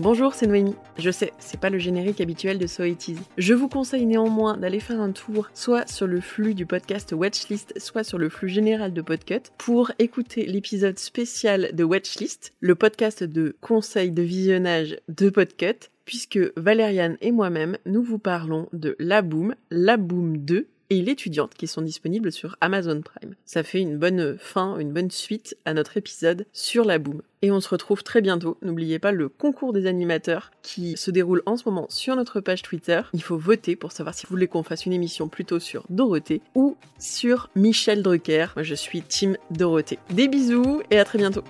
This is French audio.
Bonjour, c'est Noémie. Je sais, c'est pas le générique habituel de So. Je vous conseille néanmoins d'aller faire un tour soit sur le flux du podcast Watchlist, soit sur le flux général de Podcut pour écouter l'épisode spécial de Watchlist, le podcast de conseils de visionnage de Podcut, puisque Valériane et moi-même, nous vous parlons de La Boom, La Boom 2, et l'étudiante qui sont disponibles sur Amazon Prime. Ça fait une bonne fin, une bonne suite à notre épisode sur la boom. Et on se retrouve très bientôt. N'oubliez pas le concours des animateurs qui se déroule en ce moment sur notre page Twitter. Il faut voter pour savoir si vous voulez qu'on fasse une émission plutôt sur Dorothée ou sur Michel Drucker. Moi je suis Team Dorothée. Des bisous et à très bientôt.